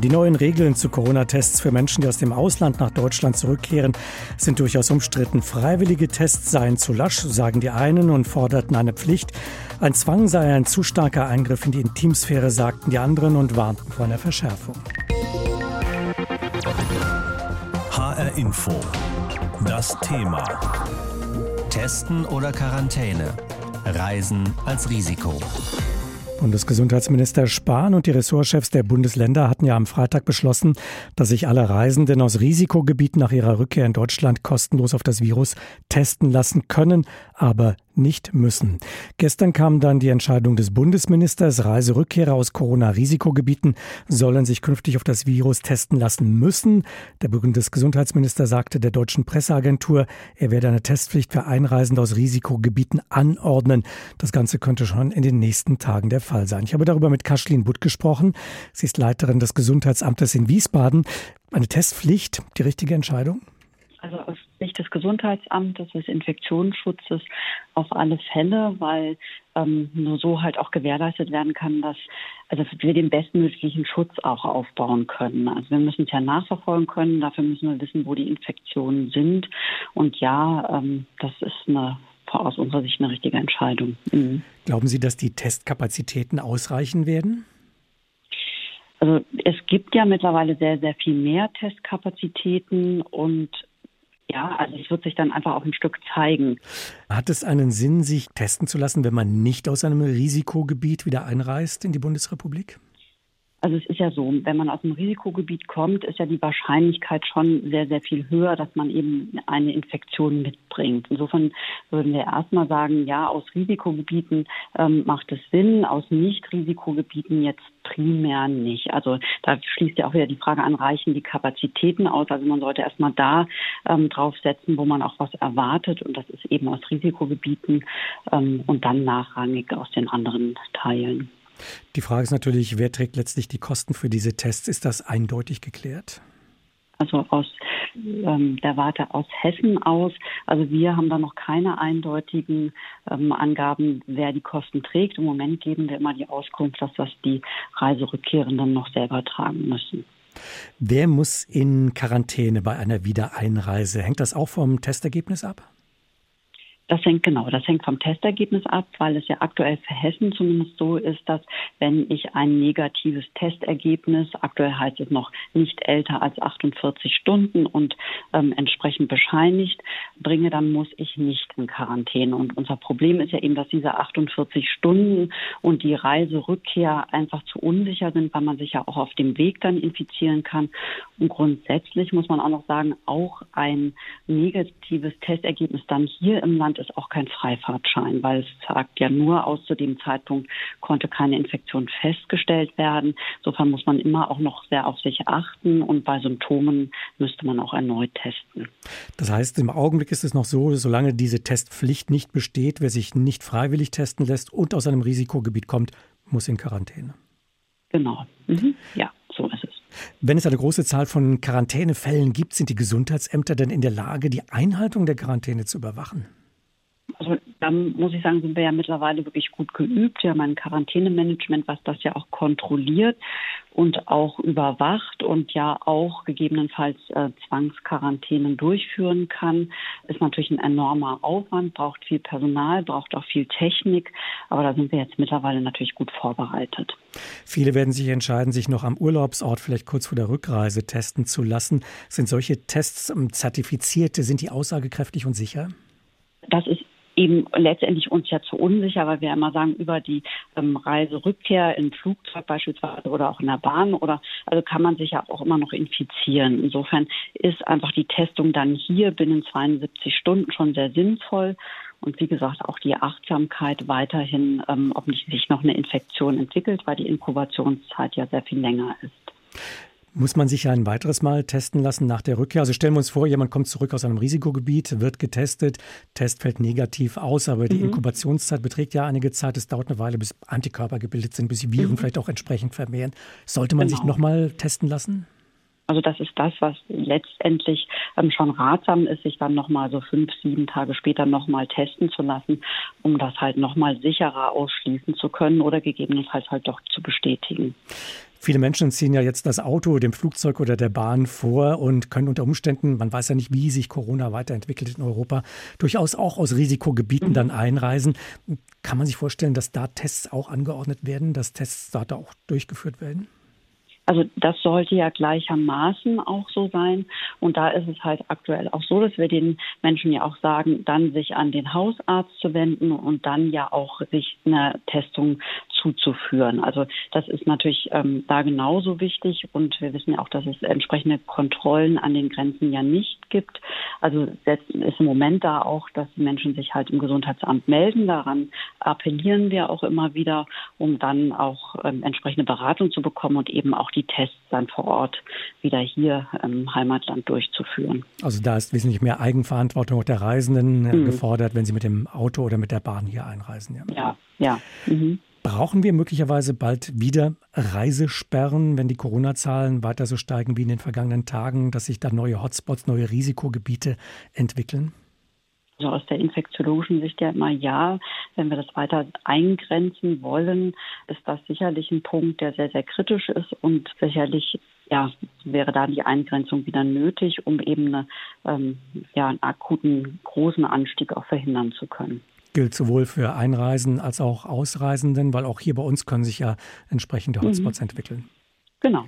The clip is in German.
Die neuen Regeln zu Corona-Tests für Menschen, die aus dem Ausland nach Deutschland zurückkehren, sind durchaus umstritten. Freiwillige Tests seien zu lasch, sagen die einen und forderten eine Pflicht. Ein Zwang sei ein zu starker Eingriff in die Intimsphäre, sagten die anderen und warnten vor einer Verschärfung. HR Info. Das Thema. Testen oder Quarantäne. Reisen als Risiko. Bundesgesundheitsminister Spahn und die Ressortchefs der Bundesländer hatten ja am Freitag beschlossen, dass sich alle Reisenden aus Risikogebieten nach ihrer Rückkehr in Deutschland kostenlos auf das Virus testen lassen können, aber nicht müssen. Gestern kam dann die Entscheidung des Bundesministers, Reiserückkehrer aus Corona-Risikogebieten sollen sich künftig auf das Virus testen lassen müssen. Der Bundesgesundheitsminister sagte der deutschen Presseagentur, er werde eine Testpflicht für Einreisende aus Risikogebieten anordnen. Das Ganze könnte schon in den nächsten Tagen der Fall sein. Ich habe darüber mit Kaschlin Butt gesprochen. Sie ist Leiterin des Gesundheitsamtes in Wiesbaden. Eine Testpflicht, die richtige Entscheidung? Also aus Sicht des Gesundheitsamtes, des Infektionsschutzes auf alle Fälle, weil ähm, nur so halt auch gewährleistet werden kann, dass also wir den bestmöglichen Schutz auch aufbauen können. Also wir müssen es ja nachverfolgen können, dafür müssen wir wissen, wo die Infektionen sind. Und ja, ähm, das ist eine aus unserer Sicht eine richtige Entscheidung. Mhm. Glauben Sie, dass die Testkapazitäten ausreichen werden? Also es gibt ja mittlerweile sehr, sehr viel mehr Testkapazitäten und ja, also es wird sich dann einfach auch ein Stück zeigen. Hat es einen Sinn, sich testen zu lassen, wenn man nicht aus einem Risikogebiet wieder einreist in die Bundesrepublik? Also es ist ja so, wenn man aus dem Risikogebiet kommt, ist ja die Wahrscheinlichkeit schon sehr, sehr viel höher, dass man eben eine Infektion mitbringt. Insofern würden wir erstmal sagen, ja, aus Risikogebieten ähm, macht es Sinn, aus Nicht-Risikogebieten jetzt primär nicht. Also da schließt ja auch wieder die Frage an, reichen die Kapazitäten aus? Also man sollte erstmal da ähm, draufsetzen, wo man auch was erwartet und das ist eben aus Risikogebieten ähm, und dann nachrangig aus den anderen Teilen. Die Frage ist natürlich, wer trägt letztlich die Kosten für diese Tests? Ist das eindeutig geklärt? Also aus ähm, der Warte aus Hessen aus. Also wir haben da noch keine eindeutigen ähm, Angaben, wer die Kosten trägt. Im Moment geben wir immer die Auskunft, dass das die Reiserückkehrenden noch selber tragen müssen. Wer muss in Quarantäne bei einer Wiedereinreise? Hängt das auch vom Testergebnis ab? Das hängt genau, das hängt vom Testergebnis ab, weil es ja aktuell für Hessen zumindest so ist, dass wenn ich ein negatives Testergebnis, aktuell heißt es noch nicht älter als 48 Stunden und ähm, entsprechend bescheinigt bringe, dann muss ich nicht in Quarantäne. Und unser Problem ist ja eben, dass diese 48 Stunden und die Reiserückkehr einfach zu unsicher sind, weil man sich ja auch auf dem Weg dann infizieren kann. Und grundsätzlich muss man auch noch sagen, auch ein negatives Testergebnis dann hier im Land ist auch kein Freifahrtschein, weil es sagt ja nur aus zu dem Zeitpunkt konnte keine Infektion festgestellt werden. Insofern muss man immer auch noch sehr auf sich achten und bei Symptomen müsste man auch erneut testen. Das heißt, im Augenblick ist es noch so, solange diese Testpflicht nicht besteht, wer sich nicht freiwillig testen lässt und aus einem Risikogebiet kommt, muss in Quarantäne. Genau. Mhm. Ja, so ist es. Wenn es eine große Zahl von Quarantänefällen gibt, sind die Gesundheitsämter denn in der Lage, die Einhaltung der Quarantäne zu überwachen? Also da muss ich sagen, sind wir ja mittlerweile wirklich gut geübt. Wir haben ein Quarantänemanagement, was das ja auch kontrolliert und auch überwacht und ja auch gegebenenfalls äh, Zwangsquarantänen durchführen kann. Ist natürlich ein enormer Aufwand, braucht viel Personal, braucht auch viel Technik, aber da sind wir jetzt mittlerweile natürlich gut vorbereitet. Viele werden sich entscheiden, sich noch am Urlaubsort vielleicht kurz vor der Rückreise testen zu lassen. Sind solche Tests ähm, zertifizierte, sind die aussagekräftig und sicher? Das ist eben letztendlich uns ja zu unsicher, weil wir immer sagen, über die ähm, Reiserückkehr im Flugzeug beispielsweise oder auch in der Bahn oder also kann man sich ja auch immer noch infizieren. Insofern ist einfach die Testung dann hier binnen 72 Stunden schon sehr sinnvoll. Und wie gesagt, auch die Achtsamkeit weiterhin, ähm, ob nicht sich noch eine Infektion entwickelt, weil die Inkubationszeit ja sehr viel länger ist. Muss man sich ja ein weiteres Mal testen lassen nach der Rückkehr? Also stellen wir uns vor, jemand kommt zurück aus einem Risikogebiet, wird getestet, Test fällt negativ aus, aber die mhm. Inkubationszeit beträgt ja einige Zeit. Es dauert eine Weile, bis Antikörper gebildet sind, bis die Viren mhm. vielleicht auch entsprechend vermehren. Sollte man genau. sich nochmal testen lassen? Also das ist das, was letztendlich ähm, schon ratsam ist, sich dann nochmal so fünf, sieben Tage später nochmal testen zu lassen, um das halt nochmal sicherer ausschließen zu können oder gegebenenfalls halt doch zu bestätigen. Viele Menschen ziehen ja jetzt das Auto, dem Flugzeug oder der Bahn vor und können unter Umständen, man weiß ja nicht, wie sich Corona weiterentwickelt in Europa, durchaus auch aus Risikogebieten dann einreisen. Kann man sich vorstellen, dass da Tests auch angeordnet werden, dass Tests da auch durchgeführt werden? Also das sollte ja gleichermaßen auch so sein. Und da ist es halt aktuell auch so, dass wir den Menschen ja auch sagen, dann sich an den Hausarzt zu wenden und dann ja auch sich eine Testung zuzuführen. Also das ist natürlich ähm, da genauso wichtig und wir wissen ja auch, dass es entsprechende Kontrollen an den Grenzen ja nicht gibt. Also ist im Moment da auch, dass die Menschen sich halt im Gesundheitsamt melden. Daran appellieren wir auch immer wieder, um dann auch ähm, entsprechende Beratung zu bekommen und eben auch die Tests dann vor Ort wieder hier im Heimatland durchzuführen. Also da ist wesentlich mehr Eigenverantwortung der Reisenden äh, mhm. gefordert, wenn sie mit dem Auto oder mit der Bahn hier einreisen. Ja, ja. ja. Mhm. Brauchen wir möglicherweise bald wieder Reisesperren, wenn die Corona-Zahlen weiter so steigen wie in den vergangenen Tagen, dass sich da neue Hotspots, neue Risikogebiete entwickeln? Also aus der infektiologischen Sicht ja immer ja. Wenn wir das weiter eingrenzen wollen, ist das sicherlich ein Punkt, der sehr, sehr kritisch ist und sicherlich ja, wäre da die Eingrenzung wieder nötig, um eben eine, ähm, ja, einen akuten großen Anstieg auch verhindern zu können gilt sowohl für Einreisen als auch Ausreisenden, weil auch hier bei uns können sich ja entsprechende Hotspots mhm. entwickeln. Genau.